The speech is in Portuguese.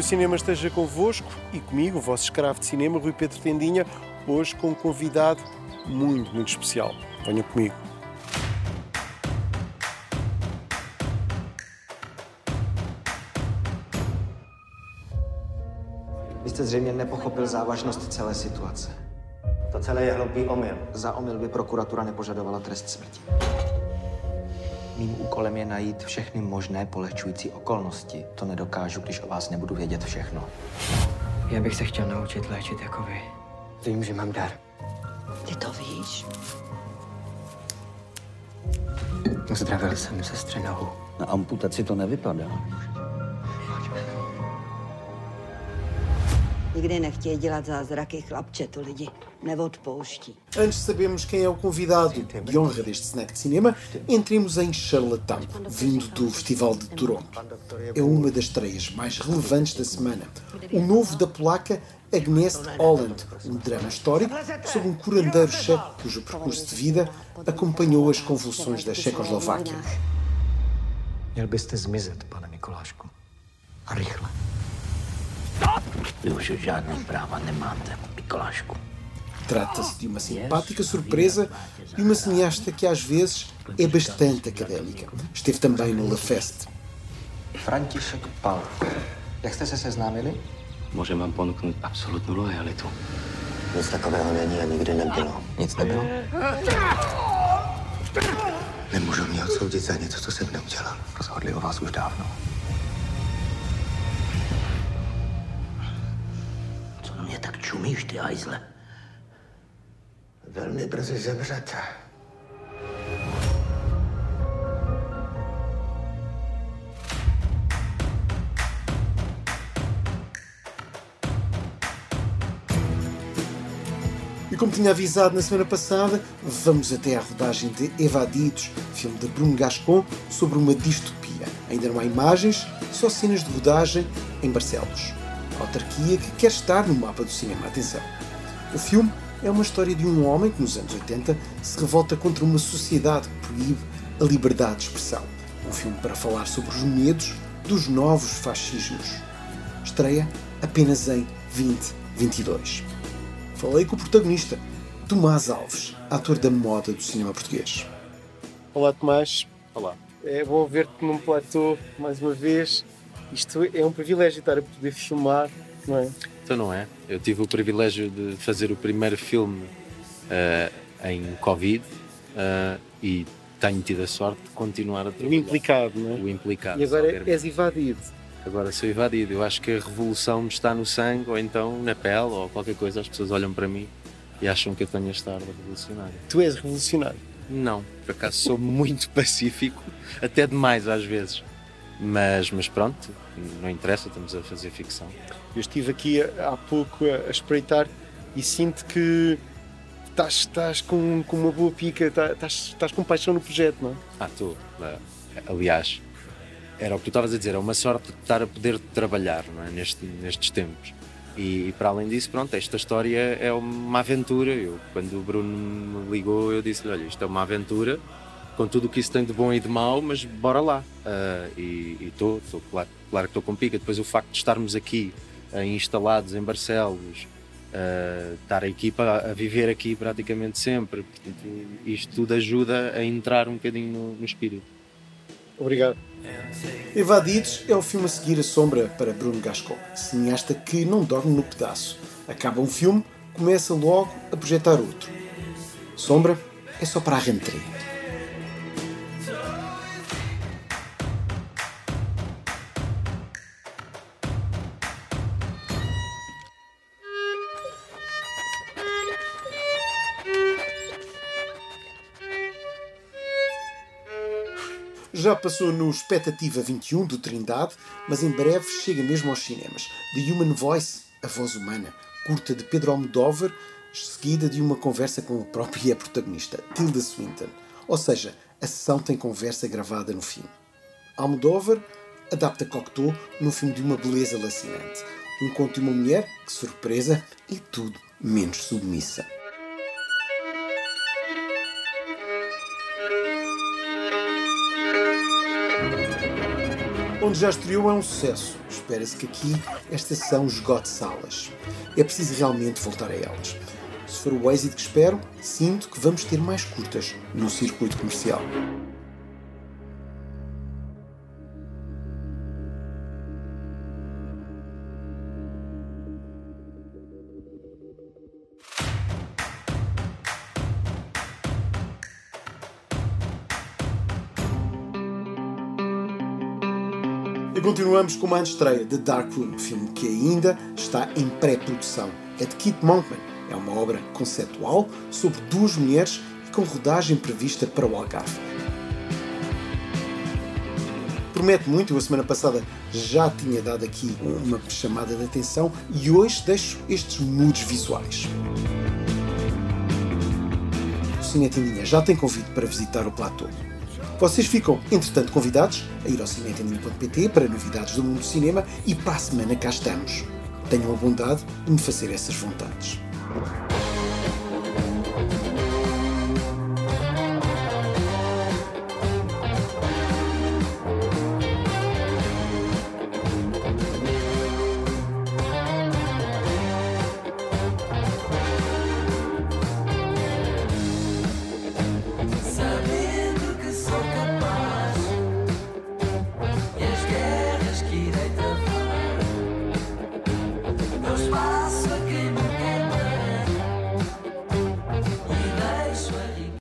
o cinema esteja convosco e comigo, o vosso escravo de cinema, Rui Pedro Tendinha, hoje com um convidado muito, muito especial. Venham comigo. Vy jste zřejmě nepochopil závažnost celé situace. To celé je hloupý omyl. Za omyl by prokuratura nepožadovala trest smrti. Mým úkolem je najít všechny možné polehčující okolnosti. To nedokážu, když o vás nebudu vědět všechno. Já bych se chtěl naučit léčit jako vy. Vím, že mám dar. Ty to víš? Zdravil jsem sestře nohu. Na amputaci to nevypadá. Nikdy nechtějí dělat zázraky, chlapče, to lidi Antes de sabermos quem é o convidado de honra deste snack de cinema, entremos em Charlatão, vindo do Festival de Toronto. É uma das estreias mais relevantes da semana. O novo da polaca Agnes Holland, um drama histórico sobre um curandeiro checo cujo percurso de vida acompanhou as convulsões da Checoslováquia. Měl byste zmizet, pane Mikulášku. A rychle. Vy už žádný práva nemáte, Mikolášku. Trata-se de uma simpática surpresa e uma cineasta que às vezes é bastante académica. Esteve também no La Fest. František Pal. Jak jste se seznámili? Může vám ponuknout absolutní lojalitu. Nic takového není a nikdy nebylo. Nic nebylo? Nemůžu mě odsoudit za něco, co jsem neudělal. Rozhodli o vás už dávno. Co na mě tak čumíš, ty Velmi brzy zemřete. E como tinha avisado na semana passada, vamos até à rodagem de Evadidos, filme de Bruno Gascon sobre uma distopia. Ainda não há imagens, só cenas de rodagem em Barcelos. A autarquia que quer estar no mapa do cinema. Atenção! O filme é uma história de um homem que, nos anos 80, se revolta contra uma sociedade que proíbe a liberdade de expressão. Um filme para falar sobre os medos dos novos fascismos. Estreia apenas em 2022. Falei com o protagonista, Tomás Alves, ator da moda do cinema português. Olá, Tomás. Olá. É bom ver-te num platô mais uma vez. Isto é um privilégio estar a poder filmar, não é? Então não é. Eu tive o privilégio de fazer o primeiro filme eh, em Covid eh, e tenho tido a sorte de continuar a O trabalhar. implicado, não é? O implicado. E agora és evadido. Agora sou evadido. Eu acho que a revolução me está no sangue ou então na pele ou qualquer coisa. As pessoas olham para mim e acham que eu tenho este ar de revolucionário. Tu és revolucionário. Não, por acaso sou muito pacífico, até demais às vezes. Mas, mas pronto, não interessa, estamos a fazer ficção. Eu estive aqui há pouco a, a espreitar e sinto que estás, estás com, com uma boa pica, estás, estás, estás com paixão no projeto, não é? Ah, estou. Aliás, era o que tu estavas a dizer, é uma sorte de estar a poder trabalhar não é? Neste, nestes tempos. E, e para além disso, pronto, esta história é uma aventura. Eu, quando o Bruno me ligou, eu disse-lhe: Olha, isto é uma aventura, com tudo o que isso tem de bom e de mau, mas bora lá. Ah, e estou, claro, claro que estou com pica. Depois, o facto de estarmos aqui ah, instalados em Barcelos, ah, estar a equipa a viver aqui praticamente sempre, portanto, isto tudo ajuda a entrar um bocadinho no, no espírito. Obrigado. Evadidos é o filme a seguir a sombra para Bruno Gascon, cineasta que não dorme no pedaço. Acaba um filme, começa logo a projetar outro. Sombra é só para a rentrée. Já passou no Expectativa 21 do Trindade, mas em breve chega mesmo aos cinemas. The Human Voice, a voz humana, curta de Pedro Almodóvar, seguida de uma conversa com a própria protagonista, Tilda Swinton. Ou seja, a sessão tem conversa gravada no fim. Almodóvar adapta Cocteau num filme de uma beleza lacinante. Um conto de uma mulher que, surpresa, é tudo menos submissa. Onde já estreou é um sucesso. Espera-se que aqui esta sessão esgote salas. É preciso realmente voltar a elas. Se for o êxito que espero, sinto que vamos ter mais curtas no circuito comercial. E continuamos com uma antestreia de Dark Room, filme que ainda está em pré-produção. É de Kit Monkman. É uma obra conceptual sobre duas mulheres e com rodagem prevista para o Algarve. Promete muito, eu a semana passada já tinha dado aqui uma chamada de atenção e hoje deixo estes mudos visuais. O Cinetindinha já tem convite para visitar o platô. Vocês ficam, entretanto, convidados a ir ao cinetendinho.pt para novidades do mundo do cinema e para a semana cá estamos. Tenham a bondade de me fazer essas vontades.